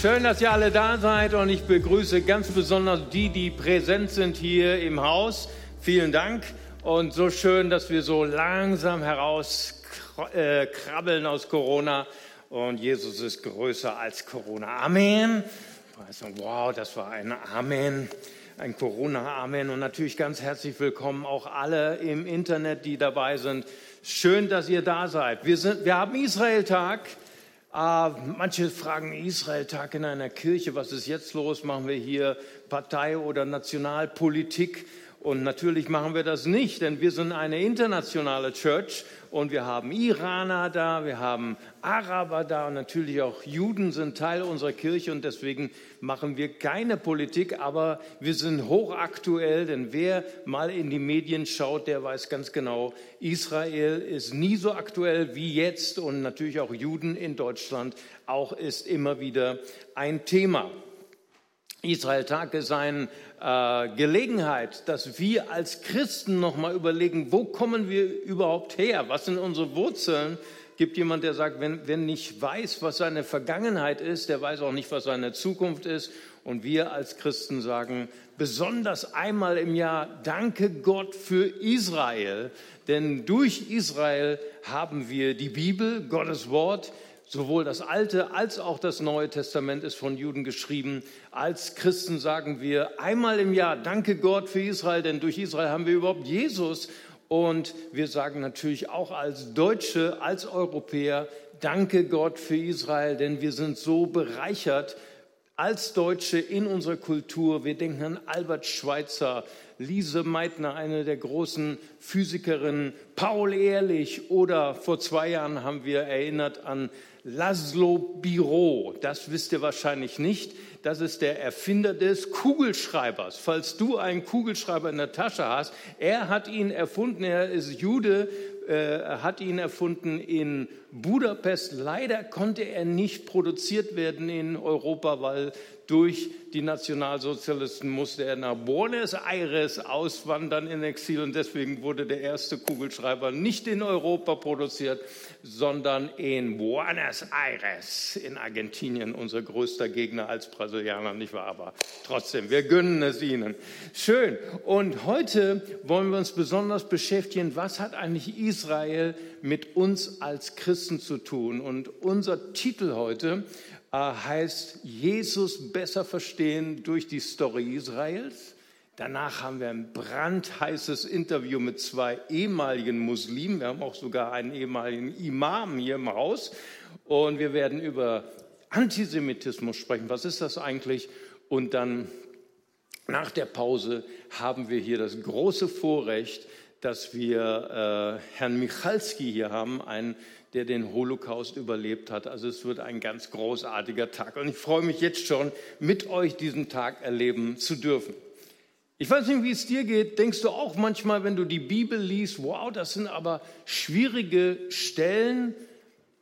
Schön, dass ihr alle da seid und ich begrüße ganz besonders die, die präsent sind hier im Haus. Vielen Dank und so schön, dass wir so langsam herauskrabbeln äh, aus Corona und Jesus ist größer als Corona. Amen. Wow, das war ein Amen ein Corona-Amen und natürlich ganz herzlich willkommen auch alle im Internet, die dabei sind. Schön, dass ihr da seid. Wir, sind, wir haben Israel-Tag. Äh, manche fragen Israel-Tag in einer Kirche, was ist jetzt los? Machen wir hier Partei- oder Nationalpolitik? Und natürlich machen wir das nicht, denn wir sind eine internationale Church und wir haben Iraner da, wir haben Araber da und natürlich auch Juden sind Teil unserer Kirche und deswegen machen wir keine Politik, aber wir sind hochaktuell, denn wer mal in die Medien schaut, der weiß ganz genau, Israel ist nie so aktuell wie jetzt und natürlich auch Juden in Deutschland auch ist immer wieder ein Thema. Israel-Tag ist eine äh, Gelegenheit, dass wir als Christen nochmal überlegen, wo kommen wir überhaupt her? Was sind unsere Wurzeln? Gibt jemand, der sagt, wenn, wenn nicht weiß, was seine Vergangenheit ist, der weiß auch nicht, was seine Zukunft ist. Und wir als Christen sagen, besonders einmal im Jahr, danke Gott für Israel. Denn durch Israel haben wir die Bibel, Gottes Wort, Sowohl das Alte als auch das Neue Testament ist von Juden geschrieben. Als Christen sagen wir einmal im Jahr, danke Gott für Israel, denn durch Israel haben wir überhaupt Jesus. Und wir sagen natürlich auch als Deutsche, als Europäer, danke Gott für Israel, denn wir sind so bereichert als Deutsche in unserer Kultur. Wir denken an Albert Schweitzer, Lise Meitner, eine der großen Physikerinnen, Paul Ehrlich oder vor zwei Jahren haben wir erinnert an Laszlo Biro, das wisst ihr wahrscheinlich nicht, das ist der Erfinder des Kugelschreibers. Falls du einen Kugelschreiber in der Tasche hast, er hat ihn erfunden, er ist Jude, äh, hat ihn erfunden in Budapest. Leider konnte er nicht produziert werden in Europa, weil durch die Nationalsozialisten musste er nach Buenos Aires auswandern in Exil und deswegen wurde der erste Kugelschreiber nicht in Europa produziert, sondern in Buenos Aires in Argentinien, unser größter Gegner als Brasilianer, nicht wahr? Aber trotzdem, wir gönnen es ihnen. Schön. Und heute wollen wir uns besonders beschäftigen, was hat eigentlich Israel mit uns als Christen zu tun? Und unser Titel heute heißt Jesus besser verstehen durch die Story Israels. Danach haben wir ein brandheißes Interview mit zwei ehemaligen Muslimen. Wir haben auch sogar einen ehemaligen Imam hier im Haus. Und wir werden über Antisemitismus sprechen. Was ist das eigentlich? Und dann nach der Pause haben wir hier das große Vorrecht, dass wir äh, Herrn Michalski hier haben, einen der den Holocaust überlebt hat. Also es wird ein ganz großartiger Tag. Und ich freue mich jetzt schon, mit euch diesen Tag erleben zu dürfen. Ich weiß nicht, wie es dir geht. Denkst du auch manchmal, wenn du die Bibel liest, wow, das sind aber schwierige Stellen,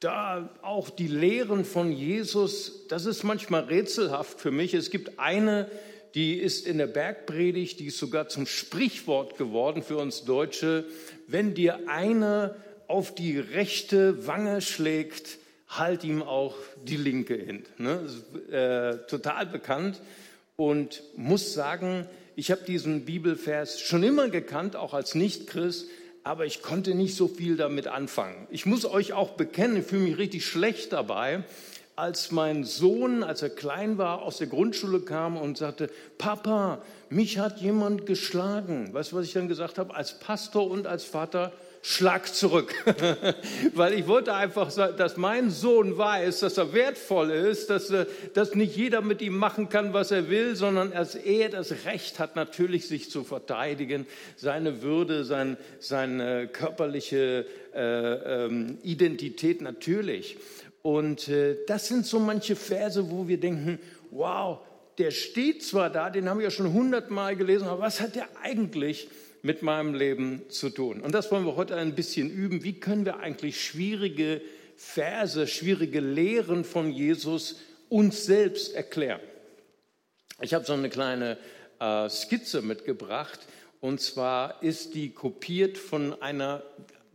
da auch die Lehren von Jesus, das ist manchmal rätselhaft für mich. Es gibt eine, die ist in der Bergpredigt, die ist sogar zum Sprichwort geworden für uns Deutsche. Wenn dir einer auf die rechte Wange schlägt, halt ihm auch die linke hin. Ne? Äh, total bekannt und muss sagen, ich habe diesen Bibelvers schon immer gekannt, auch als Nichtchrist, aber ich konnte nicht so viel damit anfangen. Ich muss euch auch bekennen, ich fühle mich richtig schlecht dabei, als mein Sohn, als er klein war, aus der Grundschule kam und sagte, Papa, mich hat jemand geschlagen. Weißt du, was ich dann gesagt habe? Als Pastor und als Vater, Schlag zurück. Weil ich wollte einfach, dass mein Sohn weiß, dass er wertvoll ist, dass, äh, dass nicht jeder mit ihm machen kann, was er will, sondern dass er das Recht hat, natürlich sich zu verteidigen, seine Würde, sein, seine körperliche äh, ähm, Identität natürlich. Und äh, das sind so manche Verse, wo wir denken, wow, der steht zwar da, den haben wir ja schon hundertmal gelesen, aber was hat der eigentlich mit meinem Leben zu tun. Und das wollen wir heute ein bisschen üben. Wie können wir eigentlich schwierige Verse, schwierige Lehren von Jesus uns selbst erklären? Ich habe so eine kleine äh, Skizze mitgebracht. Und zwar ist die kopiert von einer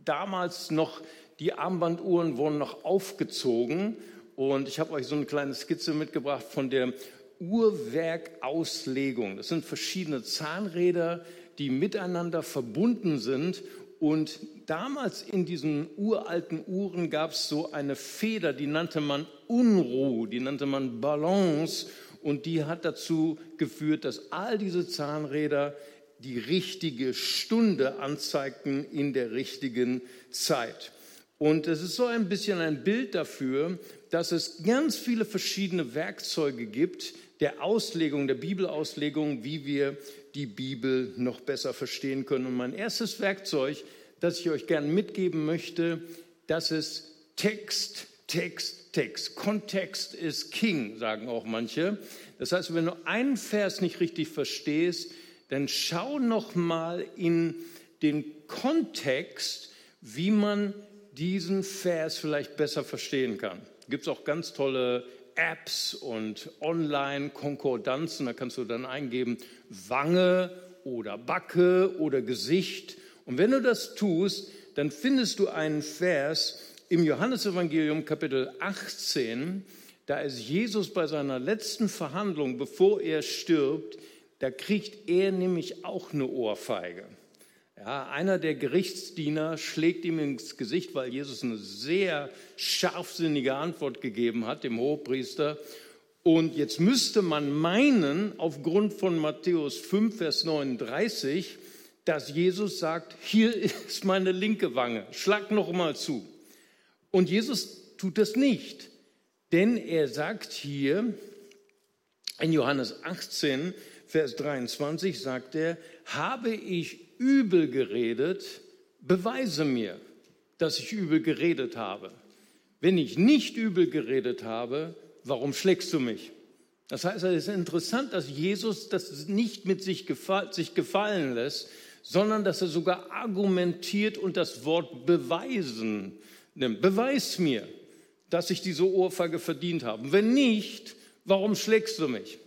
damals noch, die Armbanduhren wurden noch aufgezogen Und ich habe euch so eine kleine Skizze mitgebracht von der Uhrwerkauslegung. Das sind verschiedene Zahnräder, die miteinander verbunden sind. Und damals in diesen uralten Uhren gab es so eine Feder, die nannte man Unruh, die nannte man Balance. Und die hat dazu geführt, dass all diese Zahnräder die richtige Stunde anzeigten in der richtigen Zeit. Und es ist so ein bisschen ein Bild dafür, dass es ganz viele verschiedene Werkzeuge gibt der Auslegung, der Bibelauslegung, wie wir die Bibel noch besser verstehen können. Und mein erstes Werkzeug, das ich euch gerne mitgeben möchte, das ist Text, Text, Text. Kontext ist King, sagen auch manche. Das heißt, wenn du einen Vers nicht richtig verstehst, dann schau noch mal in den Kontext, wie man diesen Vers vielleicht besser verstehen kann. Gibt es auch ganz tolle Apps und Online-Konkordanzen. Da kannst du dann eingeben Wange oder Backe oder Gesicht. Und wenn du das tust, dann findest du einen Vers im Johannesevangelium Kapitel 18. Da ist Jesus bei seiner letzten Verhandlung, bevor er stirbt, da kriegt er nämlich auch eine Ohrfeige. Ja, einer der Gerichtsdiener schlägt ihm ins Gesicht, weil Jesus eine sehr scharfsinnige Antwort gegeben hat, dem Hohepriester. Und jetzt müsste man meinen, aufgrund von Matthäus 5, Vers 39, dass Jesus sagt, hier ist meine linke Wange, schlag noch mal zu. Und Jesus tut das nicht, denn er sagt hier in Johannes 18, Vers 23 sagt er, habe ich übel geredet, beweise mir, dass ich übel geredet habe. Wenn ich nicht übel geredet habe, warum schlägst du mich? Das heißt, es ist interessant, dass Jesus das nicht mit sich, gefall, sich gefallen lässt, sondern dass er sogar argumentiert und das Wort beweisen nimmt. Beweis mir, dass ich diese Ohrfeige verdient habe. Wenn nicht, warum schlägst du mich?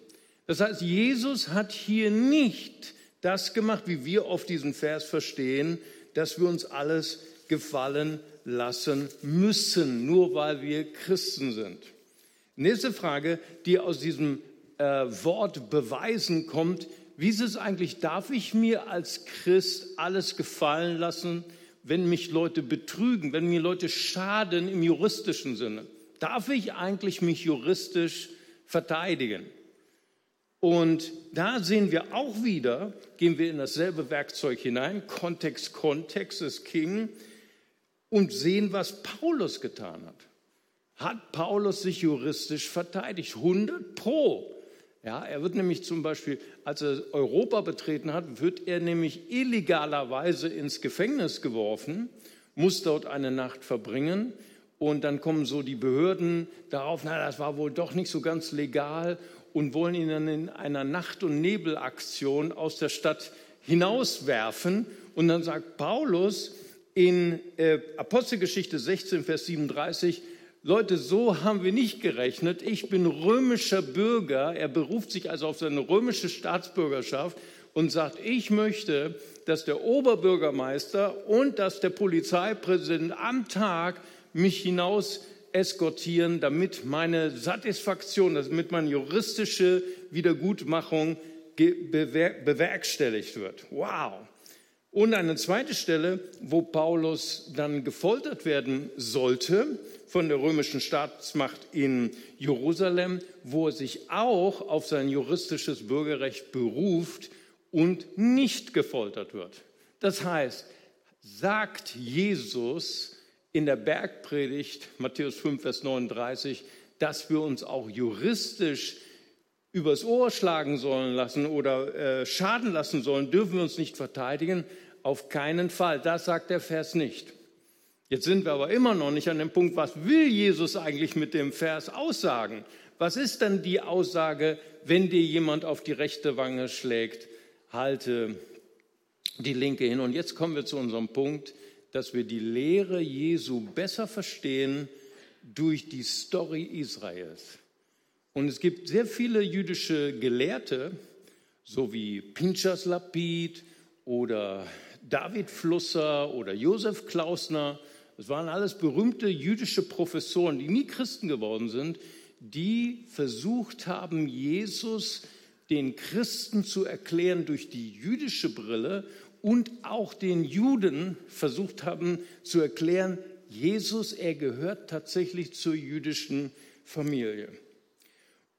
Das heißt, Jesus hat hier nicht das gemacht, wie wir auf diesen Vers verstehen, dass wir uns alles gefallen lassen müssen, nur weil wir Christen sind. Nächste Frage, die aus diesem äh, Wort beweisen kommt, wie ist es eigentlich, darf ich mir als Christ alles gefallen lassen, wenn mich Leute betrügen, wenn mir Leute schaden im juristischen Sinne? Darf ich eigentlich mich juristisch verteidigen? Und da sehen wir auch wieder, gehen wir in dasselbe Werkzeug hinein, Kontext, Kontext ist King, und sehen, was Paulus getan hat. Hat Paulus sich juristisch verteidigt? 100 pro. Ja, er wird nämlich zum Beispiel, als er Europa betreten hat, wird er nämlich illegalerweise ins Gefängnis geworfen, muss dort eine Nacht verbringen und dann kommen so die Behörden darauf, na, das war wohl doch nicht so ganz legal und wollen ihn dann in einer Nacht- und Nebelaktion aus der Stadt hinauswerfen. Und dann sagt Paulus in äh, Apostelgeschichte 16, Vers 37, Leute, so haben wir nicht gerechnet. Ich bin römischer Bürger. Er beruft sich also auf seine römische Staatsbürgerschaft und sagt, ich möchte, dass der Oberbürgermeister und dass der Polizeipräsident am Tag mich hinaus eskortieren, damit meine Satisfaktion, damit meine juristische Wiedergutmachung bewerkstelligt wird. Wow. Und eine zweite Stelle, wo Paulus dann gefoltert werden sollte von der römischen Staatsmacht in Jerusalem, wo er sich auch auf sein juristisches Bürgerrecht beruft und nicht gefoltert wird. Das heißt, sagt Jesus, in der Bergpredigt, Matthäus 5, Vers 39, dass wir uns auch juristisch übers Ohr schlagen sollen lassen oder äh, schaden lassen sollen, dürfen wir uns nicht verteidigen. Auf keinen Fall. Das sagt der Vers nicht. Jetzt sind wir aber immer noch nicht an dem Punkt, was will Jesus eigentlich mit dem Vers aussagen? Was ist denn die Aussage, wenn dir jemand auf die rechte Wange schlägt, halte die linke hin? Und jetzt kommen wir zu unserem Punkt dass wir die Lehre Jesu besser verstehen durch die Story Israels. Und es gibt sehr viele jüdische Gelehrte, so wie Pinchas Lapid oder David Flusser oder Josef Klausner, Das waren alles berühmte jüdische Professoren, die nie Christen geworden sind, die versucht haben, Jesus den Christen zu erklären durch die jüdische Brille und auch den Juden versucht haben zu erklären, Jesus, er gehört tatsächlich zur jüdischen Familie.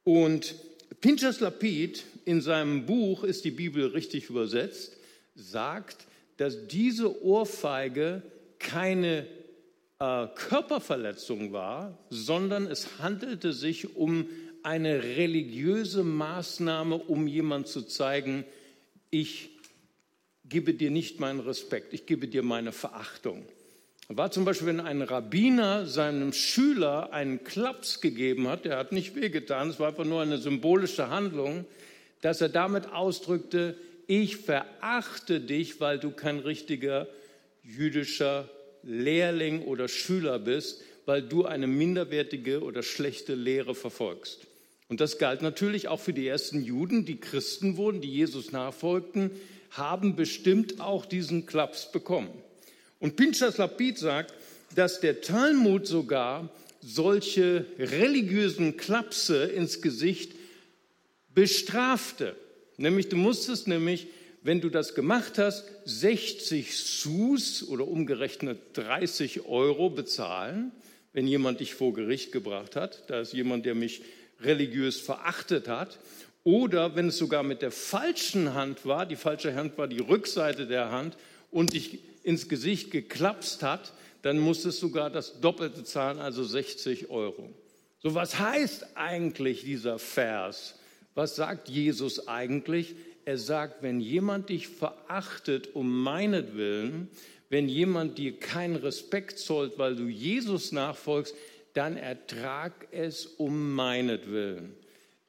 Und Pinchas Lapid in seinem Buch ist die Bibel richtig übersetzt, sagt, dass diese Ohrfeige keine äh, Körperverletzung war, sondern es handelte sich um eine religiöse Maßnahme, um jemand zu zeigen, ich gebe dir nicht meinen Respekt, ich gebe dir meine Verachtung. War zum Beispiel, wenn ein Rabbiner seinem Schüler einen Klaps gegeben hat, der hat nicht wehgetan, es war einfach nur eine symbolische Handlung, dass er damit ausdrückte, ich verachte dich, weil du kein richtiger jüdischer Lehrling oder Schüler bist, weil du eine minderwertige oder schlechte Lehre verfolgst. Und das galt natürlich auch für die ersten Juden, die Christen wurden, die Jesus nachfolgten, haben bestimmt auch diesen Klaps bekommen. Und Pinchas Lapid sagt, dass der Talmud sogar solche religiösen Klapse ins Gesicht bestrafte. Nämlich, du musstest nämlich, wenn du das gemacht hast, 60 Sus oder umgerechnet 30 Euro bezahlen, wenn jemand dich vor Gericht gebracht hat. Da ist jemand, der mich religiös verachtet hat. Oder wenn es sogar mit der falschen Hand war, die falsche Hand war die Rückseite der Hand und dich ins Gesicht geklapst hat, dann musstest du sogar das Doppelte zahlen, also 60 Euro. So, was heißt eigentlich dieser Vers? Was sagt Jesus eigentlich? Er sagt, wenn jemand dich verachtet um meinetwillen, wenn jemand dir keinen Respekt zollt, weil du Jesus nachfolgst, dann ertrag es um meinetwillen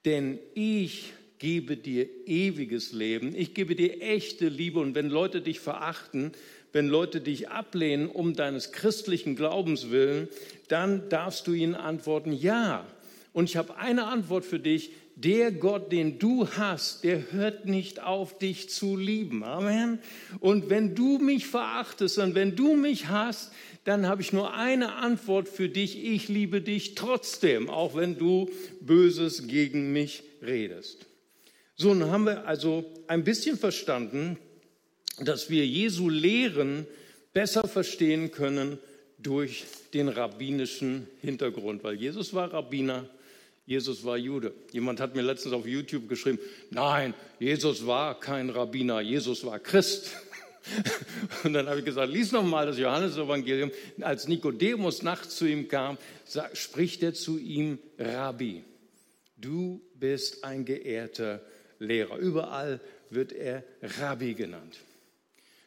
denn ich gebe dir ewiges Leben, ich gebe dir echte Liebe. Und wenn Leute dich verachten, wenn Leute dich ablehnen um deines christlichen Glaubens willen, dann darfst du ihnen antworten, ja. Und ich habe eine Antwort für dich, der Gott, den du hast, der hört nicht auf, dich zu lieben. Amen. Und wenn du mich verachtest und wenn du mich hast, dann habe ich nur eine Antwort für dich. Ich liebe dich trotzdem, auch wenn du Böses gegen mich redest. So, nun haben wir also ein bisschen verstanden, dass wir Jesu Lehren besser verstehen können durch den rabbinischen Hintergrund, weil Jesus war Rabbiner, Jesus war Jude. Jemand hat mir letztens auf YouTube geschrieben, nein, Jesus war kein Rabbiner, Jesus war Christ. Und dann habe ich gesagt, lies noch mal das Johannesevangelium. Als Nikodemus nachts zu ihm kam, spricht er zu ihm, Rabbi, du bist ein geehrter Lehrer. Überall wird er Rabbi genannt.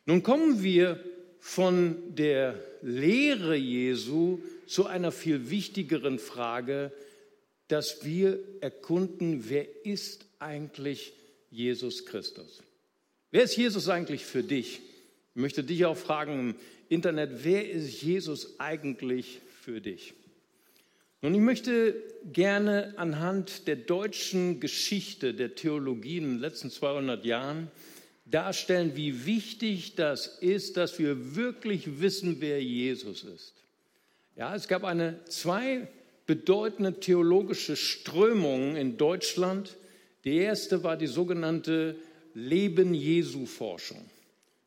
Nun kommen wir von der Lehre Jesu zu einer viel wichtigeren Frage, dass wir erkunden, wer ist eigentlich Jesus Christus? Wer ist Jesus eigentlich für dich? Ich möchte dich auch fragen im Internet, wer ist Jesus eigentlich für dich? Nun, ich möchte gerne anhand der deutschen Geschichte der Theologie in den letzten 200 Jahren darstellen, wie wichtig das ist, dass wir wirklich wissen, wer Jesus ist. Ja, es gab eine zwei bedeutende theologische Strömungen in Deutschland. Die erste war die sogenannte Leben Jesu Forschung.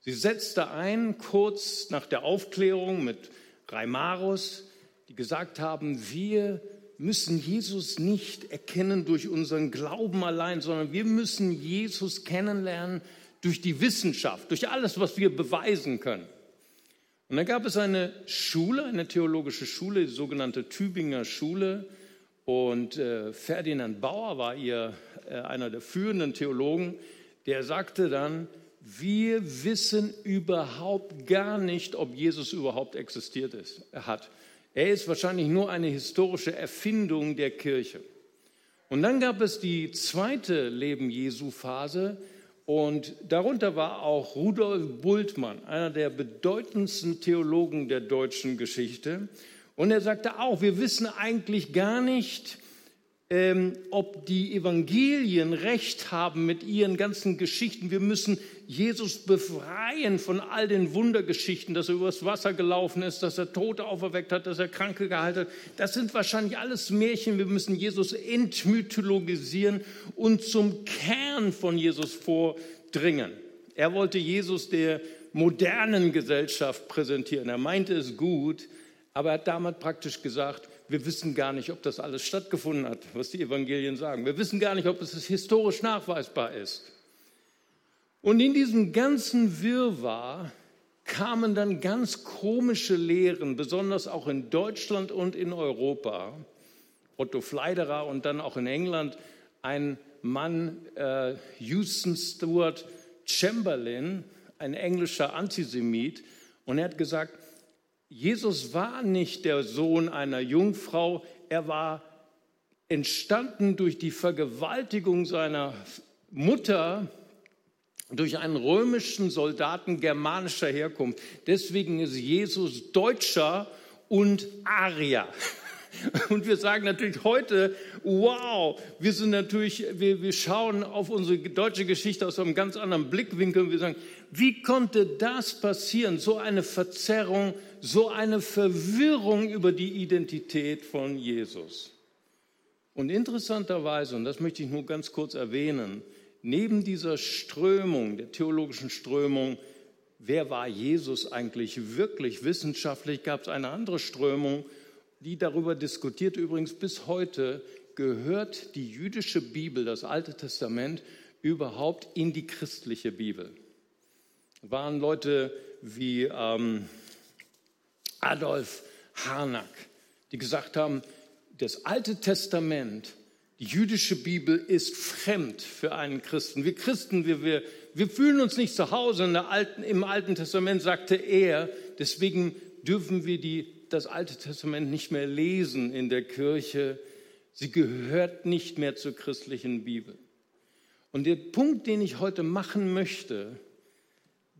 Sie setzte ein kurz nach der Aufklärung mit Reimarus, die gesagt haben, wir müssen Jesus nicht erkennen durch unseren Glauben allein, sondern wir müssen Jesus kennenlernen durch die Wissenschaft, durch alles, was wir beweisen können. Und dann gab es eine Schule, eine theologische Schule, die sogenannte Tübinger Schule. Und äh, Ferdinand Bauer war ihr äh, einer der führenden Theologen, der sagte dann, wir wissen überhaupt gar nicht, ob Jesus überhaupt existiert ist, hat. Er ist wahrscheinlich nur eine historische Erfindung der Kirche. Und dann gab es die zweite Leben Jesu Phase und darunter war auch Rudolf Bultmann, einer der bedeutendsten Theologen der deutschen Geschichte. Und er sagte auch, wir wissen eigentlich gar nicht, ähm, ob die Evangelien recht haben mit ihren ganzen Geschichten. Wir müssen Jesus befreien von all den Wundergeschichten, dass er übers Wasser gelaufen ist, dass er Tote auferweckt hat, dass er Kranke geheilt hat. Das sind wahrscheinlich alles Märchen. Wir müssen Jesus entmythologisieren und zum Kern von Jesus vordringen. Er wollte Jesus der modernen Gesellschaft präsentieren. Er meinte es gut, aber er hat damit praktisch gesagt, wir wissen gar nicht, ob das alles stattgefunden hat, was die Evangelien sagen. Wir wissen gar nicht, ob es historisch nachweisbar ist. Und in diesem ganzen Wirrwarr kamen dann ganz komische Lehren, besonders auch in Deutschland und in Europa. Otto Fleiderer und dann auch in England ein Mann, äh, Houston Stuart Chamberlain, ein englischer Antisemit, und er hat gesagt, Jesus war nicht der Sohn einer Jungfrau, er war entstanden durch die Vergewaltigung seiner Mutter durch einen römischen Soldaten germanischer Herkunft. Deswegen ist Jesus Deutscher und Arier. Und wir sagen natürlich heute, wow, wir sind natürlich, wir, wir schauen auf unsere deutsche Geschichte aus einem ganz anderen Blickwinkel und wir sagen, wie konnte das passieren? So eine Verzerrung, so eine Verwirrung über die Identität von Jesus. Und interessanterweise, und das möchte ich nur ganz kurz erwähnen, neben dieser Strömung, der theologischen Strömung, wer war Jesus eigentlich wirklich wissenschaftlich, gab es eine andere Strömung, die darüber diskutiert, übrigens bis heute, gehört die jüdische Bibel, das Alte Testament, überhaupt in die christliche Bibel? Waren Leute wie ähm, Adolf Harnack, die gesagt haben, das Alte Testament, die jüdische Bibel ist fremd für einen Christen. Wir Christen, wir, wir, wir fühlen uns nicht zu Hause. Alten, Im Alten Testament sagte er, deswegen dürfen wir die das Alte Testament nicht mehr lesen in der Kirche. Sie gehört nicht mehr zur christlichen Bibel. Und der Punkt, den ich heute machen möchte,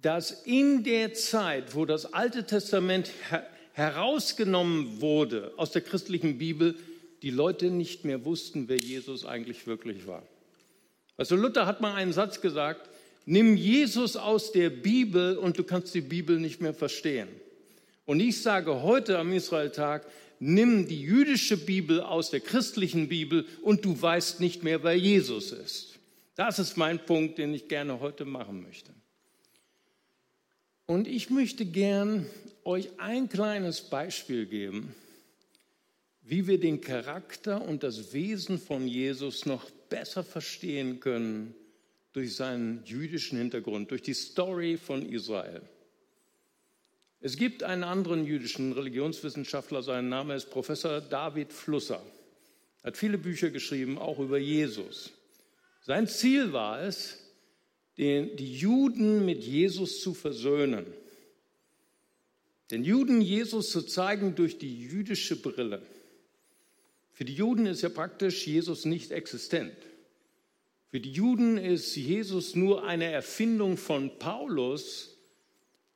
dass in der Zeit, wo das Alte Testament herausgenommen wurde aus der christlichen Bibel, die Leute nicht mehr wussten, wer Jesus eigentlich wirklich war. Also Luther hat mal einen Satz gesagt, nimm Jesus aus der Bibel und du kannst die Bibel nicht mehr verstehen. Und ich sage heute am Israeltag, nimm die jüdische Bibel aus der christlichen Bibel und du weißt nicht mehr, wer Jesus ist. Das ist mein Punkt, den ich gerne heute machen möchte. Und ich möchte gern euch ein kleines Beispiel geben, wie wir den Charakter und das Wesen von Jesus noch besser verstehen können durch seinen jüdischen Hintergrund, durch die Story von Israel. Es gibt einen anderen jüdischen Religionswissenschaftler, sein Name ist Professor David Flusser. Er hat viele Bücher geschrieben, auch über Jesus. Sein Ziel war es, die Juden mit Jesus zu versöhnen. Den Juden Jesus zu zeigen durch die jüdische Brille. Für die Juden ist ja praktisch Jesus nicht existent. Für die Juden ist Jesus nur eine Erfindung von Paulus,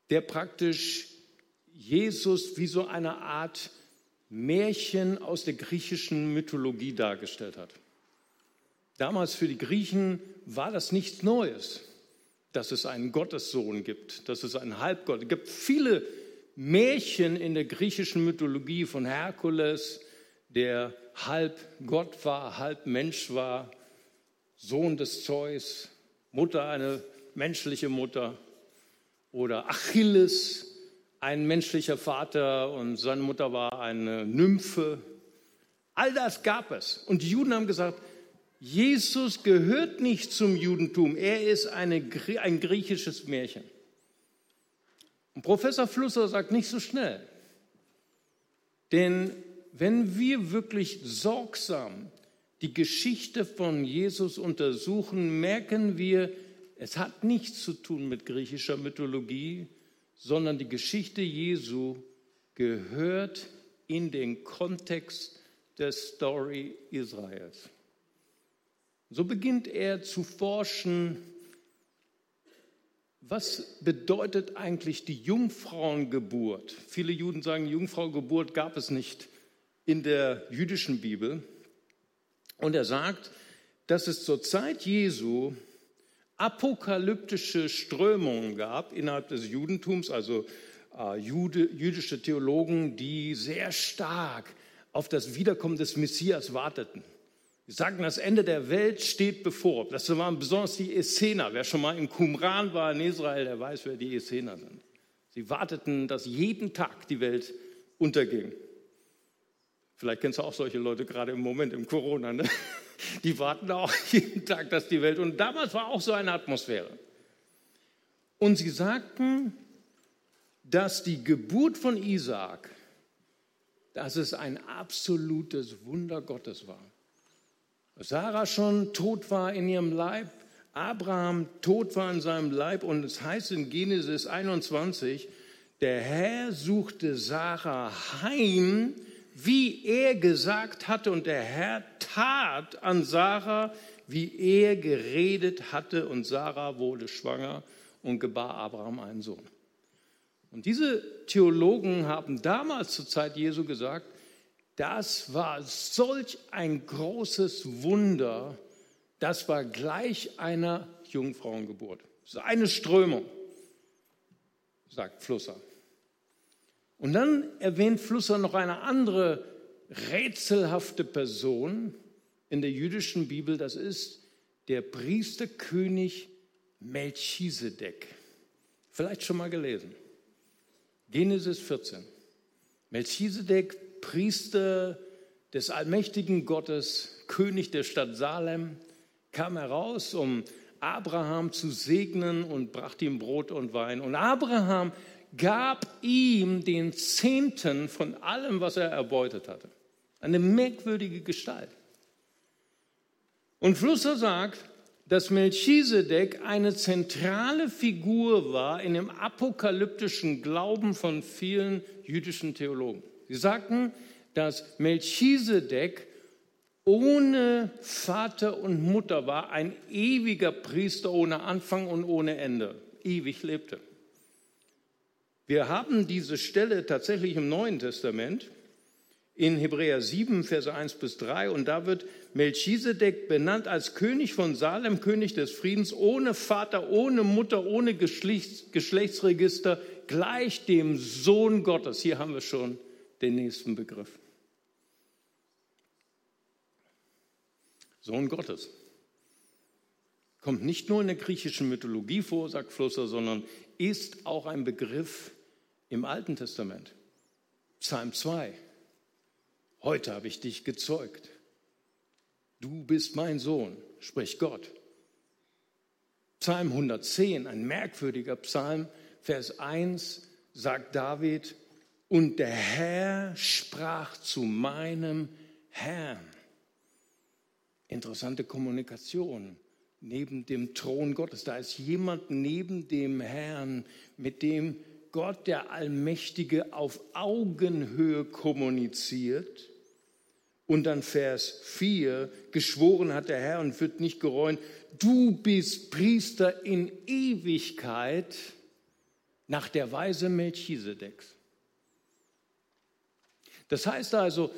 der praktisch Jesus wie so eine Art Märchen aus der griechischen Mythologie dargestellt hat. Damals für die Griechen war das nichts Neues, dass es einen Gottessohn gibt, dass es einen Halbgott gibt. Es gibt viele Märchen in der griechischen Mythologie von Herkules, der halb Gott war, halb Mensch war, Sohn des Zeus, Mutter, eine menschliche Mutter, oder Achilles, ein menschlicher Vater und seine Mutter war eine Nymphe. All das gab es. Und die Juden haben gesagt, Jesus gehört nicht zum Judentum, er ist eine, ein griechisches Märchen. Und Professor Flusser sagt nicht so schnell. Denn wenn wir wirklich sorgsam die Geschichte von Jesus untersuchen, merken wir, es hat nichts zu tun mit griechischer Mythologie, sondern die Geschichte Jesu gehört in den Kontext der Story Israels. So beginnt er zu forschen, was bedeutet eigentlich die Jungfrauengeburt? Viele Juden sagen, Jungfrauengeburt gab es nicht in der jüdischen Bibel. Und er sagt, dass es zur Zeit Jesu apokalyptische Strömungen gab innerhalb des Judentums, also äh, Jude, jüdische Theologen, die sehr stark auf das Wiederkommen des Messias warteten. Sie sagten, das Ende der Welt steht bevor. Das waren besonders die Essener. Wer schon mal in Qumran war in Israel, der weiß, wer die Essener sind. Sie warteten, dass jeden Tag die Welt unterging. Vielleicht kennst du auch solche Leute gerade im Moment im Corona. Ne? Die warten auch jeden Tag, dass die Welt. Und damals war auch so eine Atmosphäre. Und sie sagten, dass die Geburt von Isaak, dass es ein absolutes Wunder Gottes war. Sarah schon tot war in ihrem Leib, Abraham tot war in seinem Leib und es heißt in Genesis 21, der Herr suchte Sarah heim, wie er gesagt hatte und der Herr tat an Sarah, wie er geredet hatte und Sarah wurde schwanger und gebar Abraham einen Sohn. Und diese Theologen haben damals zur Zeit Jesu gesagt, das war solch ein großes Wunder, das war gleich einer Jungfrauengeburt. Das ist eine Strömung, sagt Flusser. Und dann erwähnt Flusser noch eine andere rätselhafte Person in der jüdischen Bibel, das ist der Priesterkönig Melchisedek. Vielleicht schon mal gelesen. Genesis 14. Melchisedek Priester des allmächtigen Gottes, König der Stadt Salem, kam heraus, um Abraham zu segnen und brachte ihm Brot und Wein. Und Abraham gab ihm den Zehnten von allem, was er erbeutet hatte. Eine merkwürdige Gestalt. Und Flusser sagt, dass Melchisedek eine zentrale Figur war in dem apokalyptischen Glauben von vielen jüdischen Theologen. Sie sagten, dass Melchisedek ohne Vater und Mutter war, ein ewiger Priester ohne Anfang und ohne Ende, ewig lebte. Wir haben diese Stelle tatsächlich im Neuen Testament in Hebräer 7, Verse 1 bis 3 und da wird Melchisedek benannt als König von Salem, König des Friedens, ohne Vater, ohne Mutter, ohne Geschlechts Geschlechtsregister, gleich dem Sohn Gottes. Hier haben wir schon den nächsten Begriff. Sohn Gottes. Kommt nicht nur in der griechischen Mythologie vor, sagt Flusser, sondern ist auch ein Begriff im Alten Testament. Psalm 2. Heute habe ich dich gezeugt. Du bist mein Sohn, spricht Gott. Psalm 110, ein merkwürdiger Psalm, Vers 1 sagt David, und der Herr sprach zu meinem Herrn. Interessante Kommunikation neben dem Thron Gottes. Da ist jemand neben dem Herrn, mit dem Gott der Allmächtige auf Augenhöhe kommuniziert. Und dann Vers 4, geschworen hat der Herr und wird nicht gereuen, du bist Priester in Ewigkeit nach der Weise Melchisedeks. Das heißt also,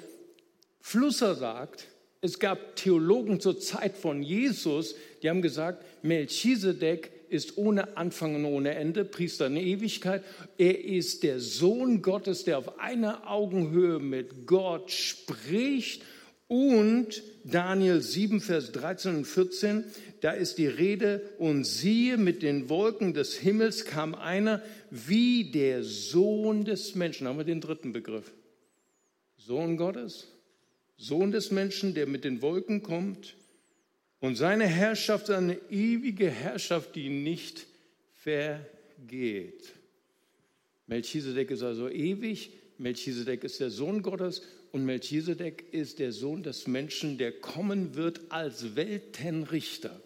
Flusser sagt, es gab Theologen zur Zeit von Jesus, die haben gesagt, Melchisedek ist ohne Anfang und ohne Ende, Priester in Ewigkeit. Er ist der Sohn Gottes, der auf einer Augenhöhe mit Gott spricht. Und Daniel 7, Vers 13 und 14, da ist die Rede, und siehe, mit den Wolken des Himmels kam einer wie der Sohn des Menschen. Haben wir den dritten Begriff. Sohn Gottes, Sohn des Menschen, der mit den Wolken kommt. Und seine Herrschaft ist eine ewige Herrschaft, die nicht vergeht. Melchisedek ist also ewig. Melchisedek ist der Sohn Gottes und Melchisedek ist der Sohn des Menschen, der kommen wird als Weltenrichter.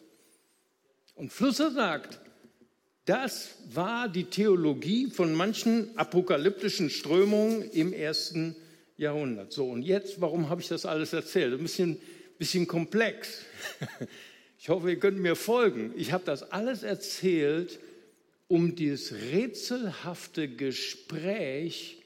Und Flusser sagt, das war die Theologie von manchen apokalyptischen Strömungen im ersten Jahrhundert. So, und jetzt, warum habe ich das alles erzählt? Ein bisschen, bisschen komplex. Ich hoffe, ihr könnt mir folgen. Ich habe das alles erzählt, um dieses rätselhafte Gespräch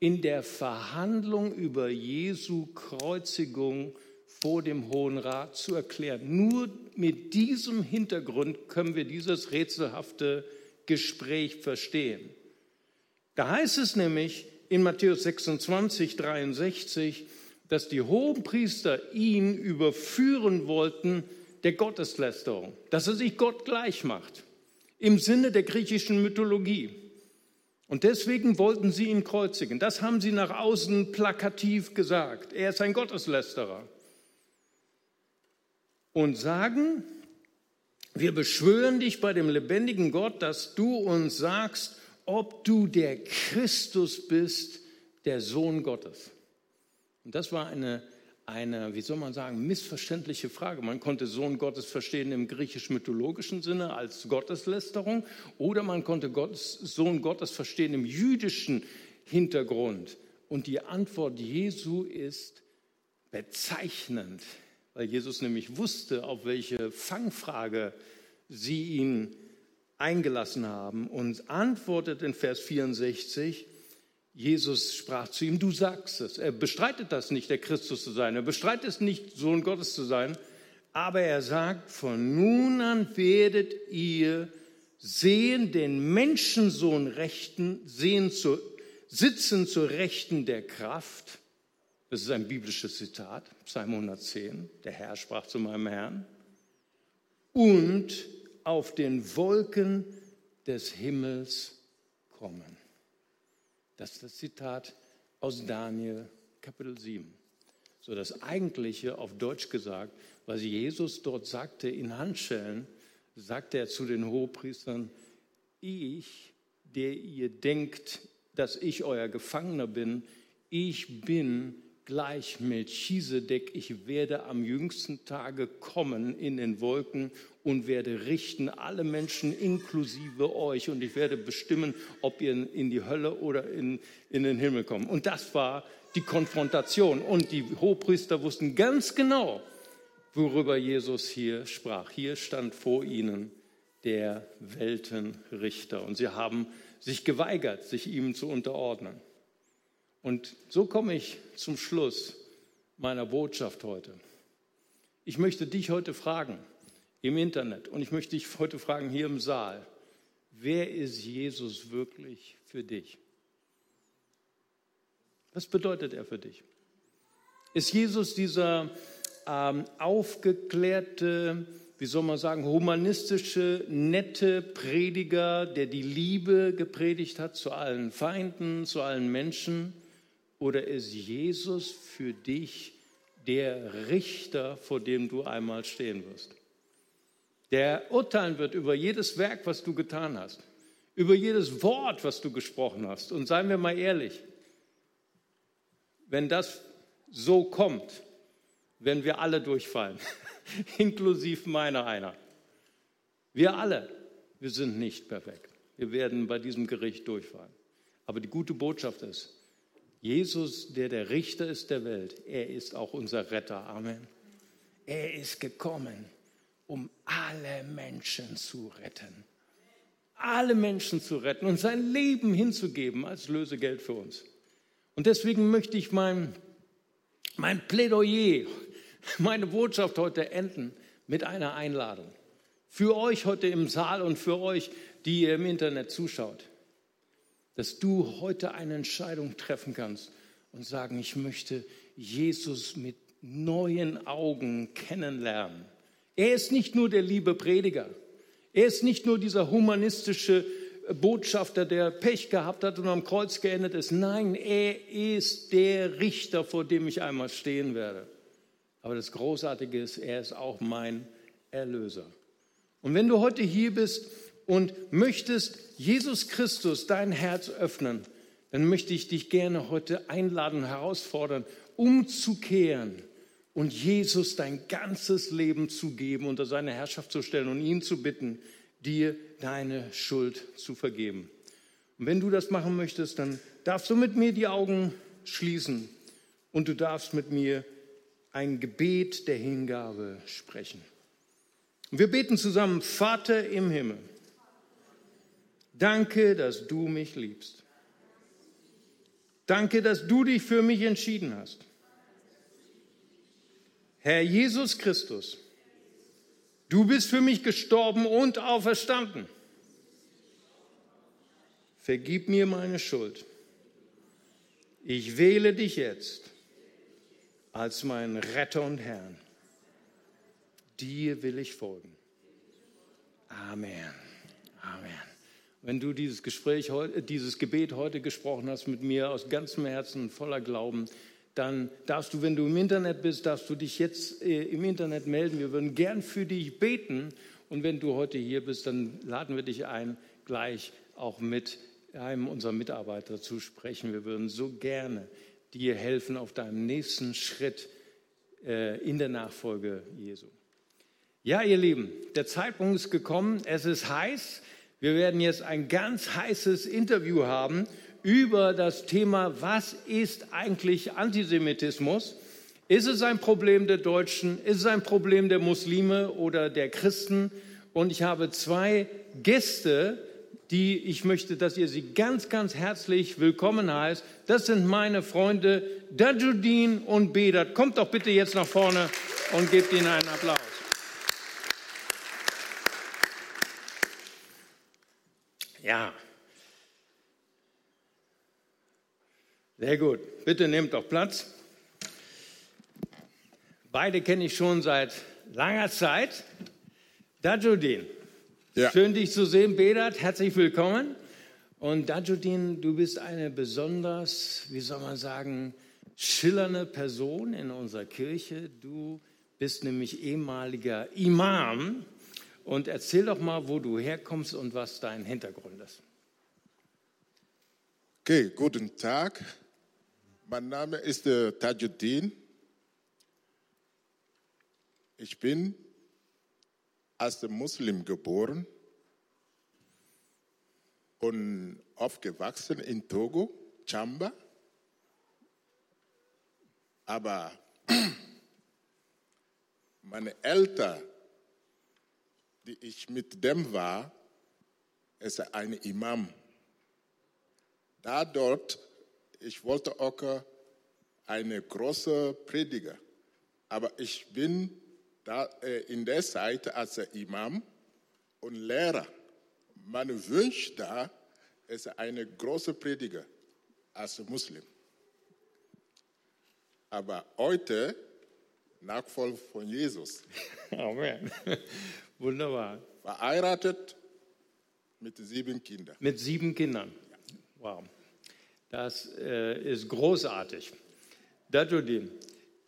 in der Verhandlung über Jesu Kreuzigung vor dem Hohen Rat zu erklären. Nur mit diesem Hintergrund können wir dieses rätselhafte Gespräch verstehen. Da heißt es nämlich in Matthäus 26, 63, dass die Hohenpriester ihn überführen wollten der Gotteslästerung, dass er sich Gott gleich macht, im Sinne der griechischen Mythologie. Und deswegen wollten sie ihn kreuzigen. Das haben sie nach außen plakativ gesagt. Er ist ein Gotteslästerer. Und sagen, wir beschwören dich bei dem lebendigen Gott, dass du uns sagst, ob du der Christus bist, der Sohn Gottes. Und das war eine, eine, wie soll man sagen, missverständliche Frage. Man konnte Sohn Gottes verstehen im griechisch-mythologischen Sinne als Gotteslästerung oder man konnte Gottes, Sohn Gottes verstehen im jüdischen Hintergrund. Und die Antwort Jesu ist bezeichnend, weil Jesus nämlich wusste, auf welche Fangfrage sie ihn eingelassen haben und antwortet in Vers 64, Jesus sprach zu ihm, du sagst es. Er bestreitet das nicht, der Christus zu sein. Er bestreitet es nicht, Sohn Gottes zu sein. Aber er sagt, von nun an werdet ihr sehen den Menschensohn rechten, sehen zu, sitzen zur Rechten der Kraft. Das ist ein biblisches Zitat, Psalm 110. Der Herr sprach zu meinem Herrn. Und auf den Wolken des Himmels kommen. Das ist das Zitat aus Daniel Kapitel 7. So das eigentliche auf Deutsch gesagt, was Jesus dort sagte in Handschellen, sagte er zu den Hohepriestern, ich, der ihr denkt, dass ich euer Gefangener bin, ich bin gleich Melchisedek, ich werde am jüngsten Tage kommen in den Wolken und werde richten alle Menschen inklusive euch und ich werde bestimmen, ob ihr in die Hölle oder in, in den Himmel kommt. Und das war die Konfrontation und die Hochpriester wussten ganz genau, worüber Jesus hier sprach. Hier stand vor ihnen der Weltenrichter und sie haben sich geweigert, sich ihm zu unterordnen. Und so komme ich zum Schluss meiner Botschaft heute. Ich möchte dich heute fragen im Internet und ich möchte dich heute fragen hier im Saal, wer ist Jesus wirklich für dich? Was bedeutet er für dich? Ist Jesus dieser ähm, aufgeklärte, wie soll man sagen, humanistische, nette Prediger, der die Liebe gepredigt hat zu allen Feinden, zu allen Menschen? Oder ist Jesus für dich der Richter, vor dem du einmal stehen wirst? Der urteilen wird über jedes Werk, was du getan hast, über jedes Wort, was du gesprochen hast. Und seien wir mal ehrlich, wenn das so kommt, wenn wir alle durchfallen, inklusive meiner einer. Wir alle, wir sind nicht perfekt. Wir werden bei diesem Gericht durchfallen. Aber die gute Botschaft ist, Jesus, der der Richter ist der Welt, er ist auch unser Retter. Amen. Er ist gekommen, um alle Menschen zu retten. Alle Menschen zu retten und sein Leben hinzugeben als Lösegeld für uns. Und deswegen möchte ich mein, mein Plädoyer, meine Botschaft heute enden mit einer Einladung. Für euch heute im Saal und für euch, die ihr im Internet zuschaut dass du heute eine Entscheidung treffen kannst und sagen, ich möchte Jesus mit neuen Augen kennenlernen. Er ist nicht nur der liebe Prediger. Er ist nicht nur dieser humanistische Botschafter, der Pech gehabt hat und am Kreuz geendet ist. Nein, er ist der Richter, vor dem ich einmal stehen werde. Aber das Großartige ist, er ist auch mein Erlöser. Und wenn du heute hier bist und möchtest Jesus Christus dein Herz öffnen, dann möchte ich dich gerne heute einladen, herausfordern, umzukehren und Jesus dein ganzes Leben zu geben, unter seine Herrschaft zu stellen und ihn zu bitten, dir deine Schuld zu vergeben. Und wenn du das machen möchtest, dann darfst du mit mir die Augen schließen und du darfst mit mir ein Gebet der Hingabe sprechen. Und wir beten zusammen, Vater im Himmel. Danke, dass du mich liebst. Danke, dass du dich für mich entschieden hast. Herr Jesus Christus, du bist für mich gestorben und auferstanden. Vergib mir meine Schuld. Ich wähle dich jetzt als meinen Retter und Herrn. Dir will ich folgen. Amen. Amen. Wenn du dieses Gespräch, dieses Gebet heute gesprochen hast mit mir aus ganzem Herzen, voller Glauben, dann darfst du, wenn du im Internet bist, darfst du dich jetzt äh, im Internet melden. Wir würden gern für dich beten. Und wenn du heute hier bist, dann laden wir dich ein, gleich auch mit einem unserer Mitarbeiter zu sprechen. Wir würden so gerne dir helfen auf deinem nächsten Schritt äh, in der Nachfolge Jesu. Ja, ihr Lieben, der Zeitpunkt ist gekommen. Es ist heiß. Wir werden jetzt ein ganz heißes Interview haben über das Thema, was ist eigentlich Antisemitismus? Ist es ein Problem der Deutschen? Ist es ein Problem der Muslime oder der Christen? Und ich habe zwei Gäste, die ich möchte, dass ihr sie ganz, ganz herzlich willkommen heißt. Das sind meine Freunde Dajudin und Bedat. Kommt doch bitte jetzt nach vorne und gebt ihnen einen Applaus. Ja. Sehr gut. Bitte nehmt doch Platz. Beide kenne ich schon seit langer Zeit. Dajudin, ja. schön dich zu sehen. Bedat, herzlich willkommen. Und Dajudin, du bist eine besonders, wie soll man sagen, schillernde Person in unserer Kirche. Du bist nämlich ehemaliger Imam. Und erzähl doch mal, wo du herkommst und was dein Hintergrund ist. Okay, guten Tag. Mein Name ist äh, Tajuddin. Ich bin als Muslim geboren und aufgewachsen in Togo, Chamba. Aber meine Eltern, die ich mit dem war, ist ein Imam. Da dort ich wollte auch eine große Prediger, aber ich bin da, äh, in der Zeit als Imam und Lehrer. Mein Wunsch da ist eine große Prediger als Muslim. Aber heute Nachfolger von Jesus. Amen. Wunderbar. Verheiratet mit sieben Kindern. Mit sieben Kindern. Wow. Das äh, ist großartig. Dajudin,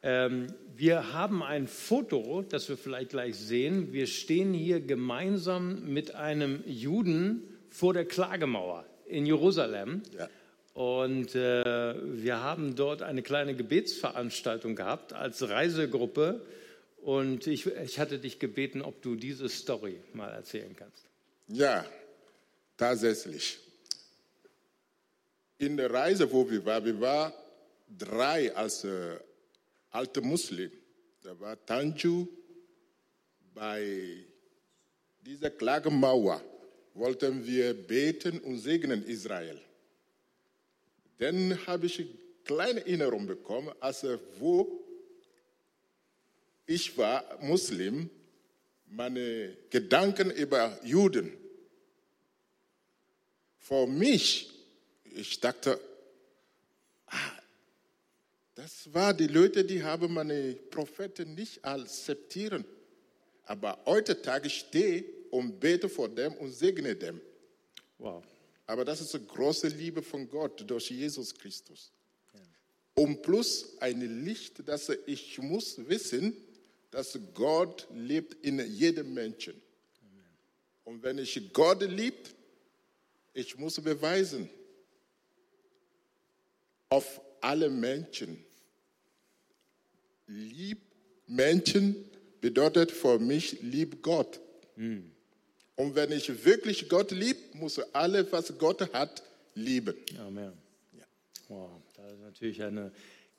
ähm, wir haben ein Foto, das wir vielleicht gleich sehen. Wir stehen hier gemeinsam mit einem Juden vor der Klagemauer in Jerusalem. Ja. Und äh, wir haben dort eine kleine Gebetsveranstaltung gehabt als Reisegruppe. Und ich, ich hatte dich gebeten, ob du diese Story mal erzählen kannst. Ja, tatsächlich in der Reise, wo wir waren, wir waren drei als äh, alte Muslim. Da war Tanju bei dieser Klagemauer wollten wir beten und segnen Israel. Dann habe ich eine kleine Erinnerung bekommen, als wo ich war Muslim, meine Gedanken über Juden. Für mich ich dachte, ah, das war die Leute, die haben meine Propheten nicht akzeptieren. Aber heutzutage stehe und bete vor dem und segne dem. Wow. Aber das ist eine große Liebe von Gott durch Jesus Christus. Ja. Und plus ein Licht, dass ich muss wissen, dass Gott lebt in jedem Menschen. Und wenn ich Gott liebt, ich muss beweisen, auf alle Menschen. Lieb Menschen bedeutet für mich lieb Gott. Mhm. Und wenn ich wirklich Gott lieb, muss ich alle, was Gott hat, lieben. Amen. Ja. Wow, das ist natürlich eine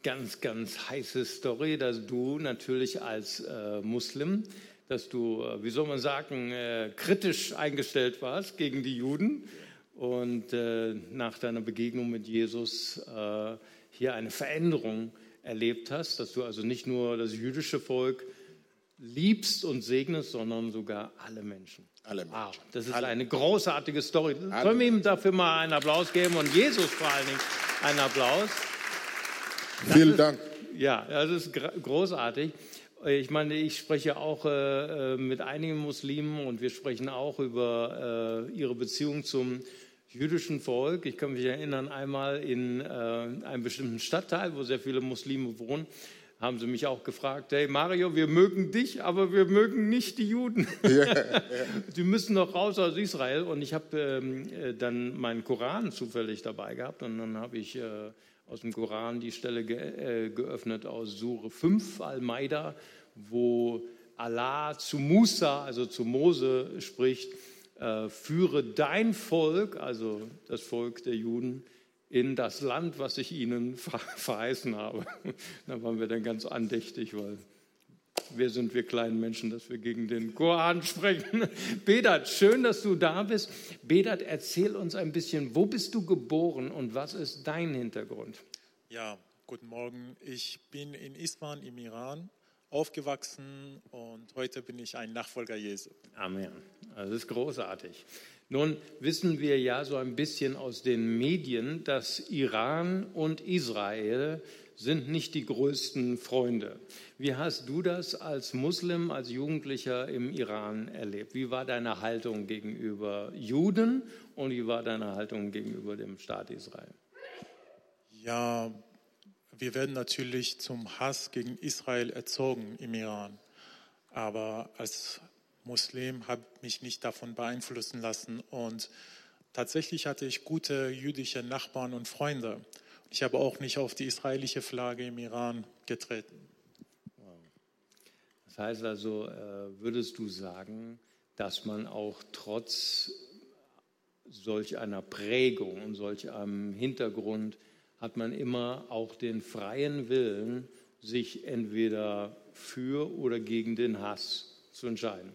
ganz, ganz heiße Story, dass du natürlich als äh, Muslim, dass du, äh, wie soll man sagen, äh, kritisch eingestellt warst gegen die Juden. Und äh, nach deiner Begegnung mit Jesus äh, hier eine Veränderung erlebt hast, dass du also nicht nur das jüdische Volk liebst und segnest, sondern sogar alle Menschen. Alle Menschen. Wow, das ist Alle. eine großartige Story. Alle. Sollen wir ihm dafür mal einen Applaus geben und Jesus vor allen Dingen einen Applaus? Vielen Dank. Ja, das ist großartig. Ich meine, ich spreche auch äh, äh, mit einigen Muslimen und wir sprechen auch über äh, ihre Beziehung zum jüdischen Volk. Ich kann mich erinnern, einmal in äh, einem bestimmten Stadtteil, wo sehr viele Muslime wohnen, haben sie mich auch gefragt, hey Mario, wir mögen dich, aber wir mögen nicht die Juden. Die müssen doch raus aus Israel. Und ich habe ähm, äh, dann meinen Koran zufällig dabei gehabt und dann habe ich äh, aus dem Koran die Stelle ge äh, geöffnet aus Sure 5, Al-Maida, wo Allah zu Musa, also zu Mose spricht, äh, führe dein Volk, also das Volk der Juden, in das Land, was ich ihnen ver verheißen habe. Da waren wir dann ganz andächtig, weil Wer sind wir kleinen Menschen, dass wir gegen den Koran sprechen? Bedat, schön, dass du da bist. Bedat, erzähl uns ein bisschen, wo bist du geboren und was ist dein Hintergrund? Ja, guten Morgen. Ich bin in Isfahan im Iran aufgewachsen und heute bin ich ein Nachfolger Jesu. Amen. Das ist großartig. Nun wissen wir ja so ein bisschen aus den Medien, dass Iran und Israel sind nicht die größten Freunde. Wie hast du das als Muslim, als Jugendlicher im Iran erlebt? Wie war deine Haltung gegenüber Juden und wie war deine Haltung gegenüber dem Staat Israel? Ja, wir werden natürlich zum Hass gegen Israel erzogen im Iran. Aber als Muslim habe ich mich nicht davon beeinflussen lassen. Und tatsächlich hatte ich gute jüdische Nachbarn und Freunde. Ich habe auch nicht auf die israelische Flagge im Iran getreten. Das heißt also, äh, würdest du sagen, dass man auch trotz solch einer Prägung und solch einem Hintergrund hat man immer auch den freien Willen, sich entweder für oder gegen den Hass zu entscheiden.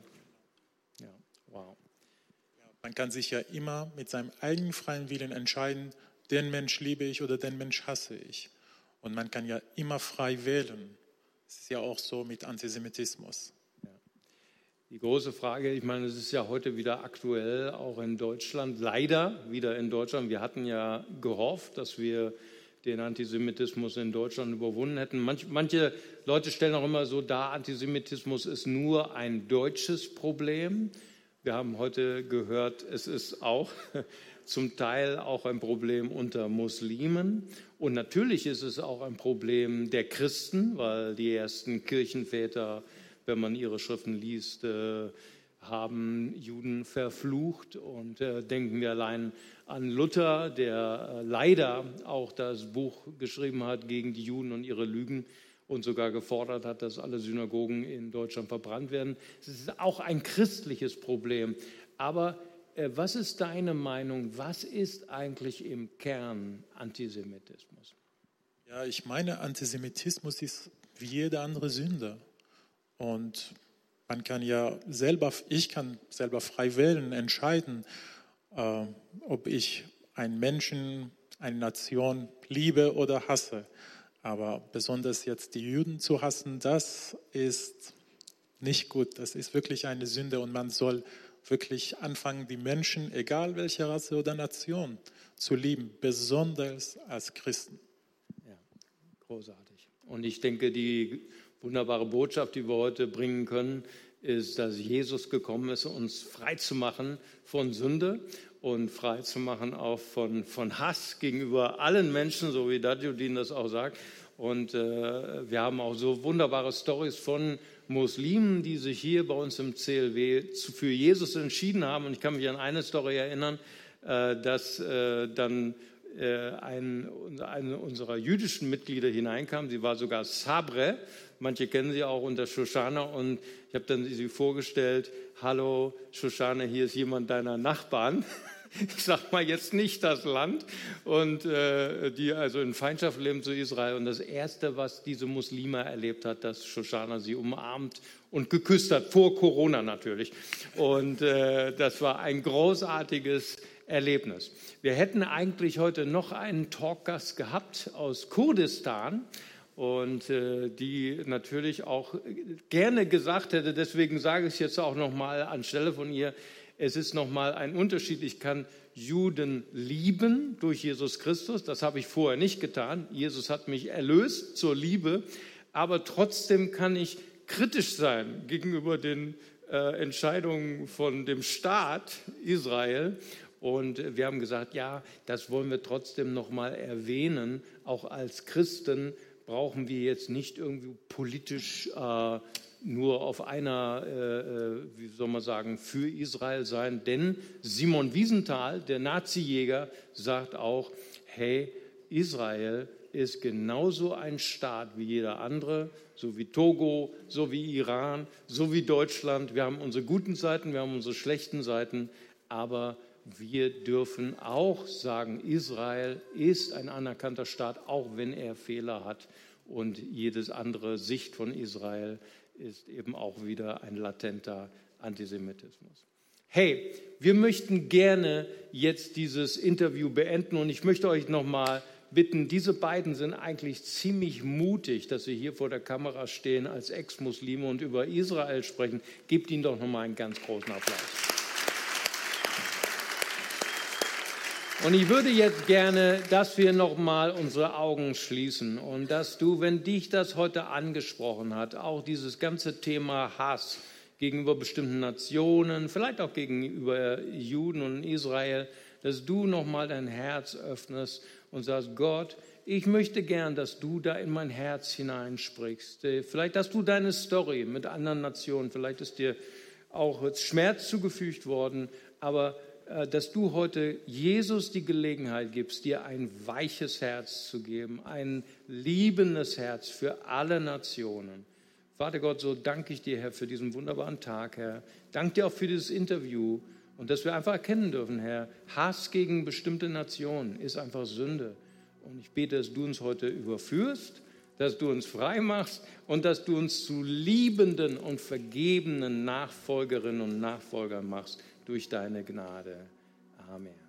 Ja, wow. Man kann sich ja immer mit seinem eigenen freien Willen entscheiden, den Mensch liebe ich oder den Mensch hasse ich. Und man kann ja immer frei wählen. Es ist ja auch so mit Antisemitismus. Die große Frage, ich meine, es ist ja heute wieder aktuell, auch in Deutschland, leider wieder in Deutschland. Wir hatten ja gehofft, dass wir den Antisemitismus in Deutschland überwunden hätten. Manch, manche Leute stellen auch immer so dar, Antisemitismus ist nur ein deutsches Problem. Wir haben heute gehört, es ist auch zum Teil auch ein Problem unter Muslimen. Und natürlich ist es auch ein Problem der Christen, weil die ersten Kirchenväter, wenn man ihre Schriften liest, äh, haben Juden verflucht. Und äh, denken wir allein an Luther, der äh, leider auch das Buch geschrieben hat gegen die Juden und ihre Lügen und sogar gefordert hat, dass alle Synagogen in Deutschland verbrannt werden. Es ist auch ein christliches Problem. Aber was ist deine Meinung? Was ist eigentlich im Kern Antisemitismus? Ja, ich meine, Antisemitismus ist wie jede andere Sünde. Und man kann ja selber, ich kann selber frei wählen, entscheiden, äh, ob ich einen Menschen, eine Nation liebe oder hasse. Aber besonders jetzt die Juden zu hassen, das ist nicht gut. Das ist wirklich eine Sünde und man soll wirklich anfangen, die Menschen, egal welche Rasse oder Nation, zu lieben, besonders als Christen. Ja, großartig. Und ich denke, die wunderbare Botschaft, die wir heute bringen können, ist, dass Jesus gekommen ist, uns frei zu machen von Sünde und frei zu machen auch von, von Hass gegenüber allen Menschen, so wie Dadjudin das auch sagt. Und äh, wir haben auch so wunderbare Stories von Muslimen, die sich hier bei uns im CLW für Jesus entschieden haben. Und ich kann mich an eine Story erinnern, äh, dass äh, dann äh, ein, eine unserer jüdischen Mitglieder hineinkam. Sie war sogar Sabre. Manche kennen sie auch unter Shoshana. Und ich habe dann sie vorgestellt: Hallo, Shoshana, hier ist jemand deiner Nachbarn. Ich sage mal jetzt nicht das Land und äh, die also in Feindschaft leben zu Israel. Und das erste, was diese Muslime erlebt hat, dass Shoshana sie umarmt und geküsst hat vor Corona natürlich. Und äh, das war ein großartiges Erlebnis. Wir hätten eigentlich heute noch einen Talkgast gehabt aus Kurdistan. und äh, die natürlich auch gerne gesagt hätte, deswegen sage ich es jetzt auch nochmal anstelle von ihr, es ist nochmal ein Unterschied. Ich kann Juden lieben durch Jesus Christus, das habe ich vorher nicht getan. Jesus hat mich erlöst zur Liebe, aber trotzdem kann ich kritisch sein gegenüber den äh, Entscheidungen von dem Staat Israel und wir haben gesagt, ja, das wollen wir trotzdem noch mal erwähnen. Auch als Christen brauchen wir jetzt nicht irgendwie politisch äh, nur auf einer, äh, äh, wie soll man sagen, für Israel sein. Denn Simon Wiesenthal, der Nazi-Jäger, sagt auch, hey, Israel ist genauso ein Staat wie jeder andere, so wie Togo, so wie Iran, so wie Deutschland. Wir haben unsere guten Seiten, wir haben unsere schlechten Seiten, aber wir dürfen auch sagen, Israel ist ein anerkannter Staat, auch wenn er Fehler hat. Und jedes andere Sicht von Israel ist eben auch wieder ein latenter Antisemitismus. Hey, wir möchten gerne jetzt dieses Interview beenden und ich möchte euch nochmal bitten, diese beiden sind eigentlich ziemlich mutig, dass sie hier vor der Kamera stehen als Ex-Muslime und über Israel sprechen. Gebt ihnen doch nochmal einen ganz großen Applaus. Und ich würde jetzt gerne, dass wir nochmal unsere Augen schließen und dass du, wenn dich das heute angesprochen hat, auch dieses ganze Thema Hass gegenüber bestimmten Nationen, vielleicht auch gegenüber Juden und Israel, dass du nochmal dein Herz öffnest und sagst, Gott, ich möchte gern, dass du da in mein Herz hineinsprichst. Vielleicht hast du deine Story mit anderen Nationen, vielleicht ist dir auch Schmerz zugefügt worden, aber äh, dass du heute Jesus die Gelegenheit gibst, dir ein weiches Herz zu geben, ein liebendes Herz für alle Nationen. Vater Gott, so danke ich dir, Herr, für diesen wunderbaren Tag, Herr. Danke dir auch für dieses Interview und dass wir einfach erkennen dürfen, Herr, Hass gegen bestimmte Nationen ist einfach Sünde. Und ich bete, dass du uns heute überführst, dass du uns frei machst und dass du uns zu liebenden und vergebenen Nachfolgerinnen und Nachfolgern machst durch deine Gnade. Amen.